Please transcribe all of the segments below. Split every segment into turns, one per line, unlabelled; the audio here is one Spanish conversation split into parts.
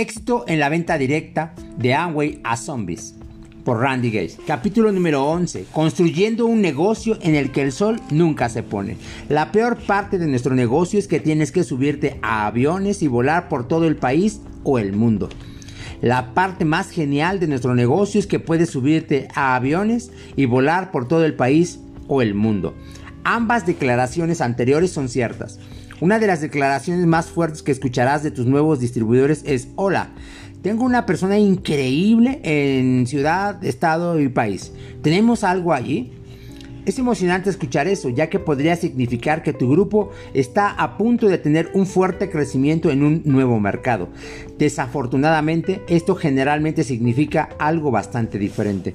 Éxito en la venta directa de Amway a zombies por Randy Gates. Capítulo número 11. Construyendo un negocio en el que el sol nunca se pone. La peor parte de nuestro negocio es que tienes que subirte a aviones y volar por todo el país o el mundo. La parte más genial de nuestro negocio es que puedes subirte a aviones y volar por todo el país o el mundo. Ambas declaraciones anteriores son ciertas. Una de las declaraciones más fuertes que escucharás de tus nuevos distribuidores es, hola, tengo una persona increíble en ciudad, estado y país. ¿Tenemos algo allí? Es emocionante escuchar eso, ya que podría significar que tu grupo está a punto de tener un fuerte crecimiento en un nuevo mercado. Desafortunadamente, esto generalmente significa algo bastante diferente.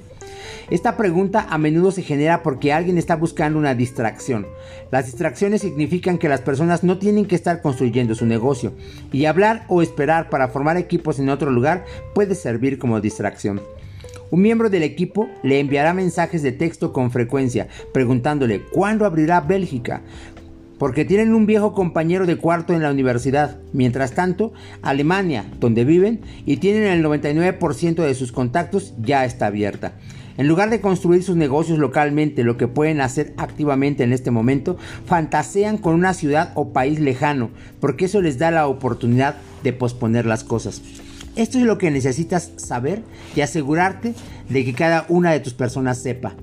Esta pregunta a menudo se genera porque alguien está buscando una distracción. Las distracciones significan que las personas no tienen que estar construyendo su negocio y hablar o esperar para formar equipos en otro lugar puede servir como distracción. Un miembro del equipo le enviará mensajes de texto con frecuencia preguntándole cuándo abrirá Bélgica, porque tienen un viejo compañero de cuarto en la universidad. Mientras tanto, Alemania, donde viven y tienen el 99% de sus contactos, ya está abierta. En lugar de construir sus negocios localmente, lo que pueden hacer activamente en este momento, fantasean con una ciudad o país lejano, porque eso les da la oportunidad de posponer las cosas. Esto es lo que necesitas saber y asegurarte de que cada una de tus personas sepa.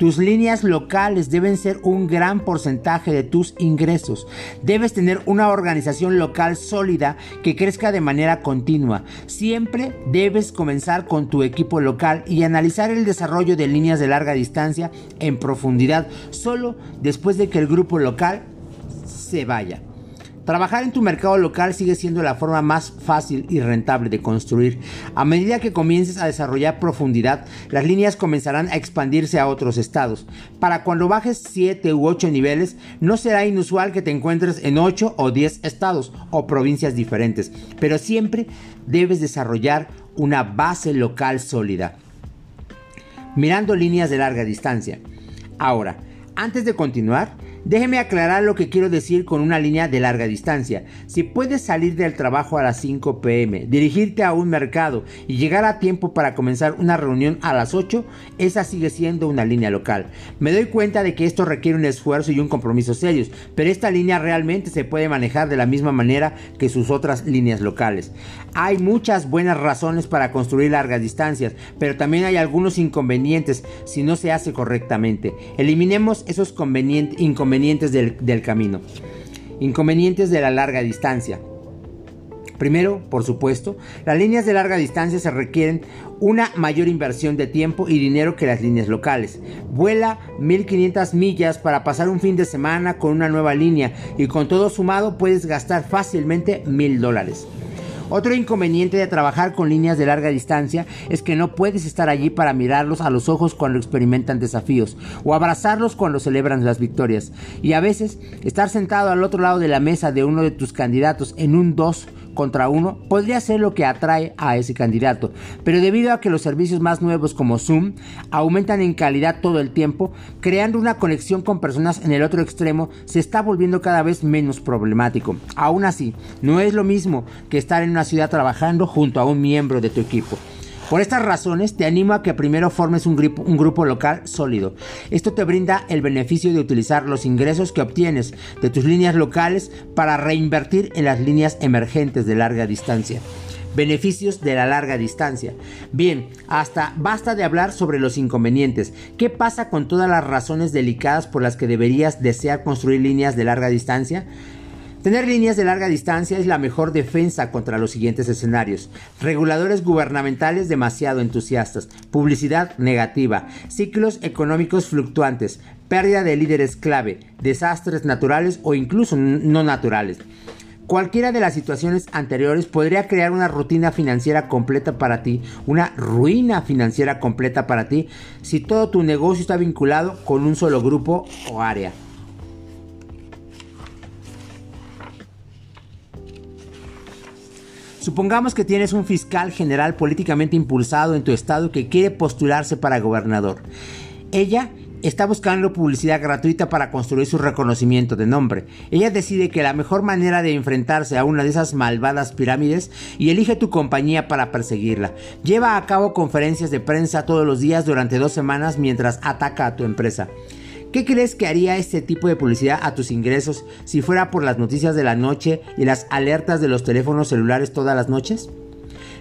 Tus líneas locales deben ser un gran porcentaje de tus ingresos. Debes tener una organización local sólida que crezca de manera continua. Siempre debes comenzar con tu equipo local y analizar el desarrollo de líneas de larga distancia en profundidad solo después de que el grupo local se vaya. Trabajar en tu mercado local sigue siendo la forma más fácil y rentable de construir. A medida que comiences a desarrollar profundidad, las líneas comenzarán a expandirse a otros estados. Para cuando bajes 7 u 8 niveles, no será inusual que te encuentres en 8 o 10 estados o provincias diferentes, pero siempre debes desarrollar una base local sólida. Mirando líneas de larga distancia. Ahora, antes de continuar, Déjeme aclarar lo que quiero decir con una línea de larga distancia. Si puedes salir del trabajo a las 5 pm, dirigirte a un mercado y llegar a tiempo para comenzar una reunión a las 8, esa sigue siendo una línea local. Me doy cuenta de que esto requiere un esfuerzo y un compromiso serios, pero esta línea realmente se puede manejar de la misma manera que sus otras líneas locales. Hay muchas buenas razones para construir largas distancias, pero también hay algunos inconvenientes si no se hace correctamente. Eliminemos esos inconvenientes inconvenientes del, camino. Inconvenientes de la larga distancia. Primero, por supuesto, las líneas de larga distancia se requieren una mayor inversión de tiempo y dinero que las líneas locales. Vuela 1500 millas para pasar un fin de semana con una nueva línea y con todo sumado puedes gastar fácilmente 1000 dólares. Otro inconveniente de trabajar con líneas de larga distancia es que no puedes estar allí para mirarlos a los ojos cuando experimentan desafíos o abrazarlos cuando celebran las victorias. Y a veces estar sentado al otro lado de la mesa de uno de tus candidatos en un 2 contra uno podría ser lo que atrae a ese candidato, pero debido a que los servicios más nuevos como Zoom aumentan en calidad todo el tiempo, creando una conexión con personas en el otro extremo se está volviendo cada vez menos problemático. Aún así, no es lo mismo que estar en una ciudad trabajando junto a un miembro de tu equipo. Por estas razones, te animo a que primero formes un grupo, local sólido. Esto te brinda el beneficio de utilizar los ingresos que obtienes de tus líneas locales para reinvertir en las líneas emergentes de larga distancia. Beneficios de la larga distancia. Bien, hasta basta de hablar sobre los inconvenientes. ¿Qué pasa con todas las razones delicadas por las que deberías desear construir líneas de larga distancia? Tener líneas de larga distancia es la mejor defensa contra los siguientes escenarios. Reguladores gubernamentales demasiado entusiastas, publicidad negativa, ciclos económicos fluctuantes, pérdida de líderes clave, desastres naturales o incluso no naturales. Cualquiera de las situaciones anteriores podría crear una rutina financiera completa para ti, una ruina financiera completa para ti, si todo tu negocio está vinculado con un solo grupo o área. Supongamos que tienes un fiscal general políticamente impulsado en tu estado que quiere postularse para gobernador. Ella está buscando publicidad gratuita para construir su reconocimiento de nombre. Ella decide que la mejor manera de enfrentarse a una de esas malvadas pirámides y elige tu compañía para perseguirla. Lleva a cabo conferencias de prensa todos los días durante dos semanas mientras ataca a tu empresa. ¿Qué crees que haría este tipo de publicidad a tus ingresos si fuera por las noticias de la noche y las alertas de los teléfonos celulares todas las noches?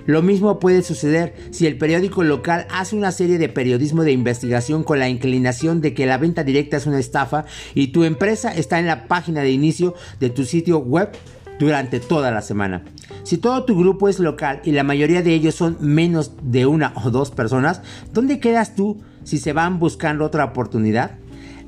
Lo mismo puede suceder si el periódico local hace una serie de periodismo de investigación con la inclinación de que la venta directa es una estafa y tu empresa está en la página de inicio de tu sitio web durante toda la semana. Si todo tu grupo es local y la mayoría de ellos son menos de una o dos personas, ¿dónde quedas tú si se van buscando otra oportunidad?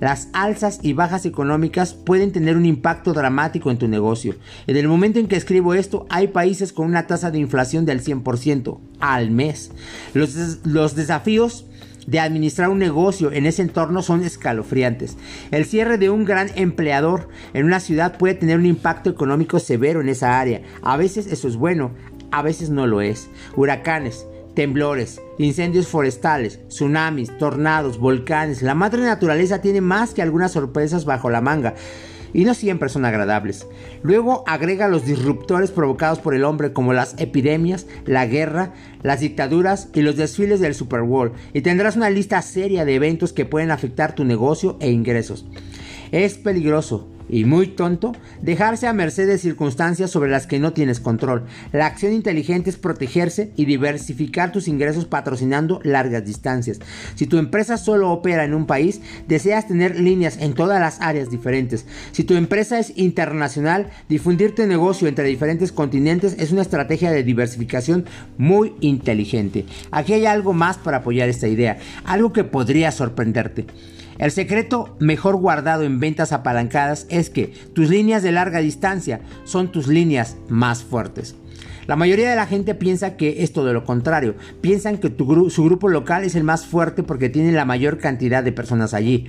Las alzas y bajas económicas pueden tener un impacto dramático en tu negocio. En el momento en que escribo esto, hay países con una tasa de inflación del 100% al mes. Los, desafíos de administrar un negocio en ese entorno son escalofriantes. El cierre de un gran empleador en una ciudad puede tener un impacto económico severo en esa área. A veces eso es bueno, a veces no lo es. Huracanes, temblores, incendios forestales, tsunamis, tornados, volcanes. La madre naturaleza tiene más que algunas sorpresas bajo la manga y no siempre son agradables. Luego agrega los disruptores provocados por el hombre como las epidemias, la guerra, las dictaduras y los desfiles del Super Bowl y tendrás una lista seria de eventos que pueden afectar tu negocio e ingresos. Es peligroso, y muy tonto dejarse a merced de circunstancias sobre las que no tienes control. La acción inteligente es protegerse y diversificar tus ingresos patrocinando largas distancias. Si tu empresa solo opera en un país, deseas tener líneas en todas las áreas diferentes. Si tu empresa es internacional, difundir tu negocio entre diferentes continentes es una estrategia de diversificación muy inteligente. Aquí hay algo más para apoyar esta idea, algo que podría sorprenderte. El secreto mejor guardado en ventas apalancadas es que tus líneas de larga distancia son tus líneas más fuertes. La mayoría de la gente piensa que es todo lo contrario. Piensan que su grupo local es el más fuerte porque tiene la mayor cantidad de personas allí.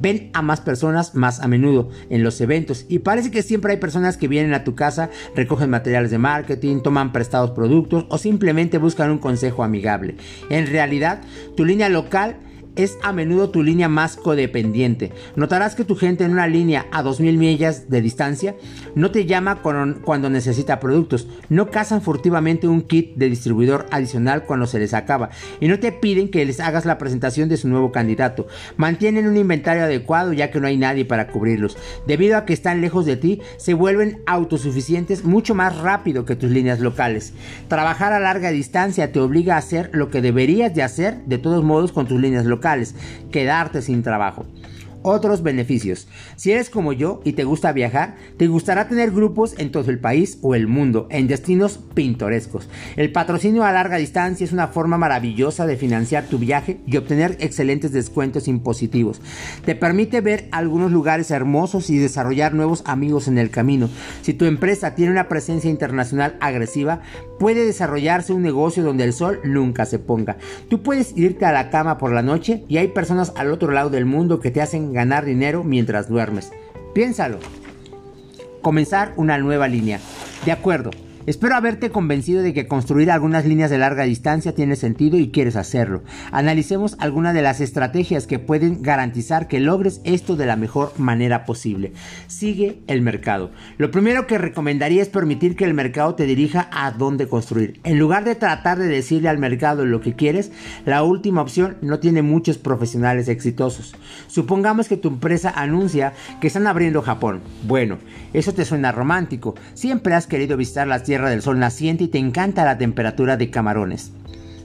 Ven a más personas más a menudo en los eventos y parece que siempre hay personas que vienen a tu casa, recogen materiales de marketing, toman prestados productos o simplemente buscan un consejo amigable. En realidad, tu línea local es a menudo tu línea más codependiente. Notarás que tu gente en una línea a 2000 millas de distancia no te llama cuando necesita productos, no cazan furtivamente un kit de distribuidor adicional cuando se les acaba y no te piden que les hagas la presentación de su nuevo candidato. Mantienen un inventario adecuado ya que no hay nadie para cubrirlos. Debido a que están lejos de ti, se vuelven autosuficientes mucho más rápido que tus líneas locales. Trabajar a larga distancia te obliga a hacer lo que deberías de hacer de todos modos con tus líneas locales quedarte sin trabajo. Otros beneficios. Si eres como yo y te gusta viajar, te gustará tener grupos en todo el país o el mundo, en destinos pintorescos. El patrocinio a larga distancia es una forma maravillosa de financiar tu viaje y obtener excelentes descuentos impositivos. Te permite ver algunos lugares hermosos y desarrollar nuevos amigos en el camino. Si tu empresa tiene una presencia internacional agresiva, puede desarrollarse un negocio donde el sol nunca se ponga. Tú puedes irte a la cama por la noche y hay personas al otro lado del mundo que te hacen ganar dinero mientras duermes. Piénsalo. Comenzar una nueva línea. De acuerdo, Espero haberte convencido de que construir algunas líneas de larga distancia tiene sentido y quieres hacerlo. Analicemos algunas de las estrategias que pueden garantizar que logres esto de la mejor manera posible. Sigue el mercado. Lo primero que recomendaría es permitir que el mercado te dirija a dónde construir. En lugar de tratar de decirle al mercado lo que quieres, la última opción no tiene muchos profesionales exitosos. Supongamos que tu empresa anuncia que están abriendo Japón. Bueno, eso te suena romántico. Siempre has querido visitar las tierras del Sol naciente y te encanta la temperatura de camarones.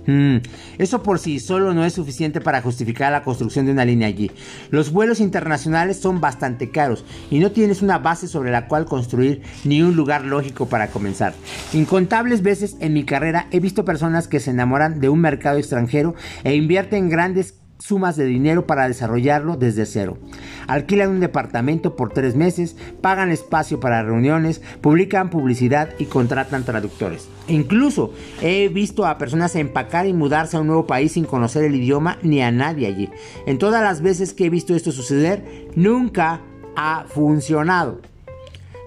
Mm, eso por sí solo no es suficiente para justificar la construcción de una línea allí. Los vuelos internacionales son bastante caros y no tienes una base sobre la cual construir ni un lugar lógico para comenzar. Incontables veces en mi carrera he visto personas que se enamoran de un mercado extranjero e invierten grandes sumas de dinero para desarrollarlo desde cero. Alquilan un departamento por tres meses, pagan espacio para reuniones, publican publicidad y contratan traductores. incluso he visto a personas empacar y mudarse a un nuevo país sin conocer el idioma ni a nadie allí. En todas las veces que he visto esto suceder, nunca ha funcionado.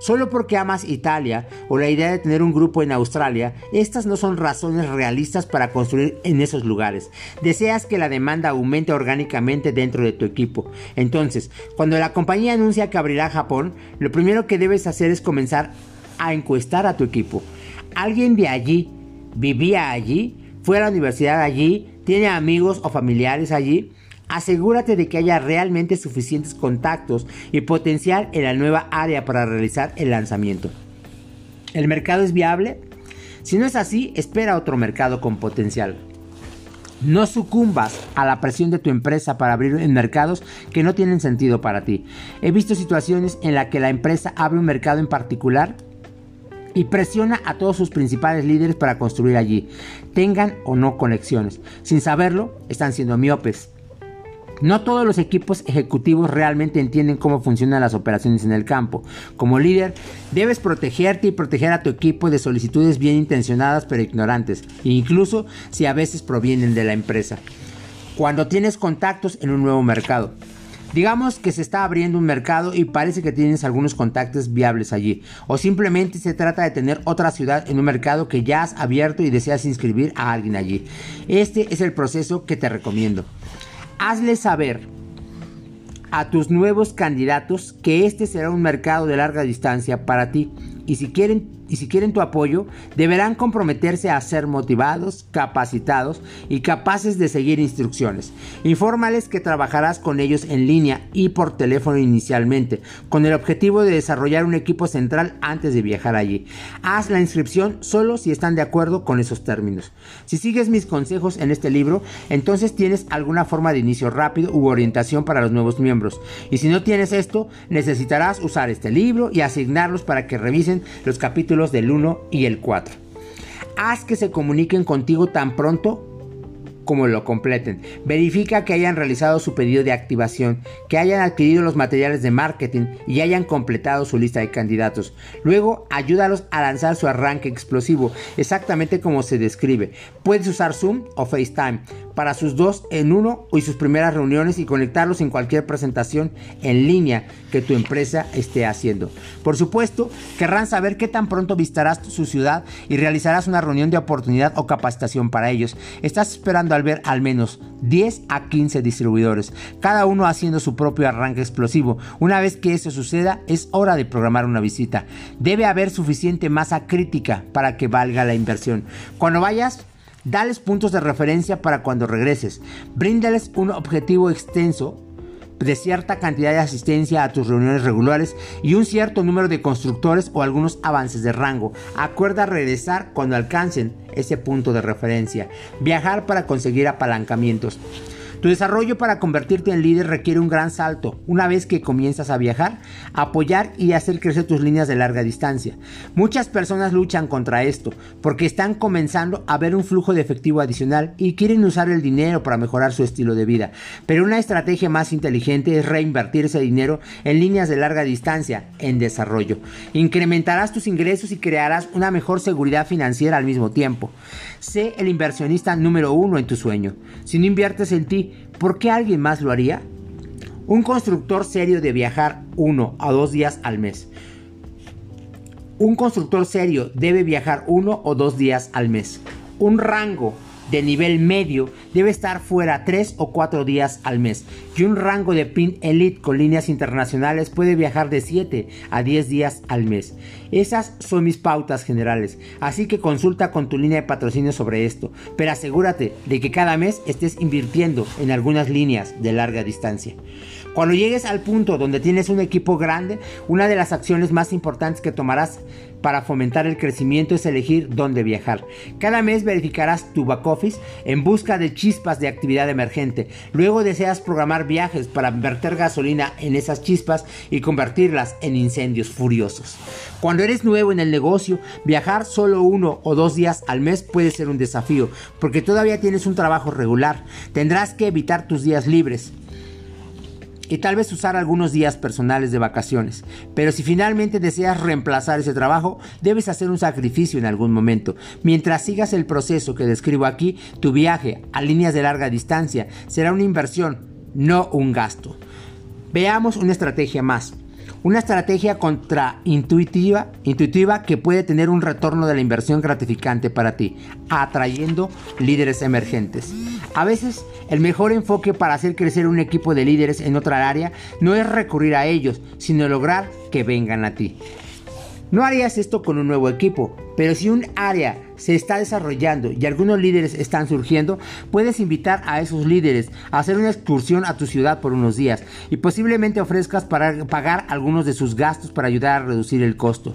Solo porque amas Italia o la idea de tener un grupo en Australia, estas no son razones realistas para construir en esos lugares. Deseas que la demanda aumente orgánicamente dentro de tu equipo. Entonces, cuando la compañía anuncia que abrirá Japón, lo primero que debes hacer es comenzar a encuestar a tu equipo. ¿Alguien de allí vivía allí? ¿Fue a la universidad allí? ¿Tiene amigos o familiares allí? Asegúrate de que haya realmente suficientes contactos y potencial en la nueva área para realizar el lanzamiento. ¿El mercado es viable? Si no es así, espera otro mercado con potencial. No sucumbas a la presión de tu empresa para abrir en mercados que no tienen sentido para ti. He visto situaciones en las que la empresa abre un mercado en particular y presiona a todos sus principales líderes para construir allí, tengan o no conexiones. Sin saberlo, están siendo miopes. No todos los equipos ejecutivos realmente entienden cómo funcionan las operaciones en el campo. Como líder, debes protegerte y proteger a tu equipo de solicitudes bien intencionadas pero ignorantes, incluso si a veces provienen de la empresa. Cuando tienes contactos en un nuevo mercado, Digamos que se está abriendo un mercado y parece que tienes algunos contactos viables allí. O simplemente se trata de tener otra ciudad en un mercado que ya has abierto y deseas inscribir a alguien allí. Este es el proceso que te recomiendo. Hazle saber a tus nuevos candidatos que este será un mercado de larga distancia para ti. Y si quieren y si quieren tu apoyo, deberán comprometerse a ser motivados, capacitados y capaces de seguir instrucciones. Infórmales que trabajarás con ellos en línea y por teléfono inicialmente, con el objetivo de desarrollar un equipo central antes de viajar allí. Haz la inscripción solo si están de acuerdo con esos términos. Si sigues mis consejos en este libro, entonces tienes alguna forma de inicio rápido u orientación para los nuevos miembros. Y si no tienes esto, necesitarás usar este libro y asignarlos para que revisen los capítulos del 1 y el 4. Haz que se comuniquen contigo tan pronto como lo completen. Verifica que hayan realizado su pedido de activación, que hayan adquirido los materiales de marketing y hayan completado su lista de candidatos. Luego, ayúdalos a lanzar su arranque explosivo, exactamente como se describe. Puedes usar Zoom o FaceTime para sus dos en uno y sus primeras reuniones y conectarlos en cualquier presentación en línea que tu empresa esté haciendo. Por supuesto, querrán saber qué tan pronto visitarás su ciudad y realizarás una reunión de oportunidad o capacitación para ellos. Estás esperando al ver al menos 10 a 15 distribuidores, cada uno haciendo su propio arranque explosivo. Una vez que eso suceda, es hora de programar una visita. Debe haber suficiente masa crítica para que valga la inversión. Cuando vayas, Dales puntos de referencia para cuando regreses. Bríndales un objetivo extenso de cierta cantidad de asistencia a tus reuniones regulares y un cierto número de constructores o algunos avances de rango. Acuerda regresar cuando alcancen ese punto de referencia. Viajar para conseguir apalancamientos. Tu desarrollo para convertirte en líder requiere un gran salto. Una vez que comienzas a viajar, apoyar y hacer crecer tus líneas de larga distancia. Muchas personas luchan contra esto porque están comenzando a ver un flujo de efectivo adicional y quieren usar el dinero para mejorar su estilo de vida. Pero una estrategia más inteligente es reinvertir ese dinero en líneas de larga distancia en desarrollo. Incrementarás tus ingresos y crearás una mejor seguridad financiera al mismo tiempo. Sé el inversionista número uno en tu sueño. Si no inviertes en ti, ¿por qué alguien más lo haría? Un constructor serio de viajar uno a dos días al mes. Un constructor serio debe viajar uno o dos días al mes. Un rango de nivel medio debe estar fuera 3 o 4 días al mes y un rango de pin elite con líneas internacionales puede viajar de 7 a 10 días al mes. Esas son mis pautas generales, así que consulta con tu línea de patrocinio sobre esto, pero asegúrate de que cada mes estés invirtiendo en algunas líneas de larga distancia. Cuando llegues al punto donde tienes un equipo grande, una de las acciones más importantes que tomarás para fomentar el crecimiento es elegir dónde viajar. Cada mes verificarás tu back office en busca de chispas de actividad emergente. Luego deseas programar viajes para verter gasolina en esas chispas y convertirlas en incendios furiosos. Cuando eres nuevo en el negocio, viajar solo uno o dos días al mes puede ser un desafío porque todavía tienes un trabajo regular. Tendrás que evitar tus días libres y tal vez usar algunos días personales de vacaciones. Pero si finalmente deseas reemplazar ese trabajo, debes hacer un sacrificio en algún momento. Mientras sigas el proceso que describo aquí, tu viaje a líneas de larga distancia será una inversión, no un gasto. Veamos una estrategia más. Una estrategia contraintuitiva intuitiva que puede tener un retorno de la inversión gratificante para ti, atrayendo líderes emergentes. A veces, el mejor enfoque para hacer crecer un equipo de líderes en otra área no es recurrir a ellos, sino lograr que vengan a ti. No harías esto con un nuevo equipo, pero si un área se está desarrollando y algunos líderes están surgiendo, puedes invitar a esos líderes a hacer una excursión a tu ciudad por unos días y posiblemente ofrezcas para pagar algunos de sus gastos para ayudar a reducir el costo.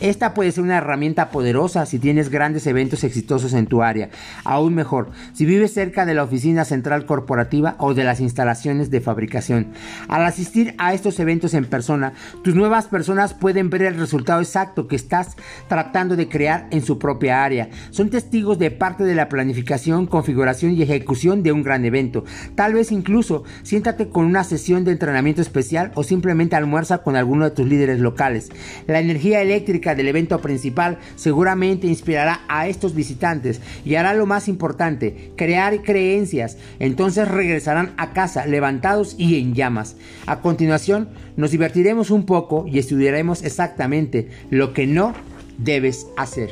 Esta puede ser una herramienta poderosa si tienes grandes eventos exitosos en tu área. Aún mejor, si vives cerca de la oficina central corporativa o de las instalaciones de fabricación. Al asistir a estos eventos en persona, tus nuevas personas pueden ver el resultado exacto que estás tratando de crear en su propia área son testigos de parte de la planificación, configuración y ejecución de un gran evento. Tal vez incluso siéntate con una sesión de entrenamiento especial o simplemente almuerza con alguno de tus líderes locales. La energía eléctrica del evento principal seguramente inspirará a estos visitantes y hará lo más importante, crear creencias. Entonces regresarán a casa levantados y en llamas. A continuación, nos divertiremos un poco y estudiaremos exactamente lo que no debes hacer.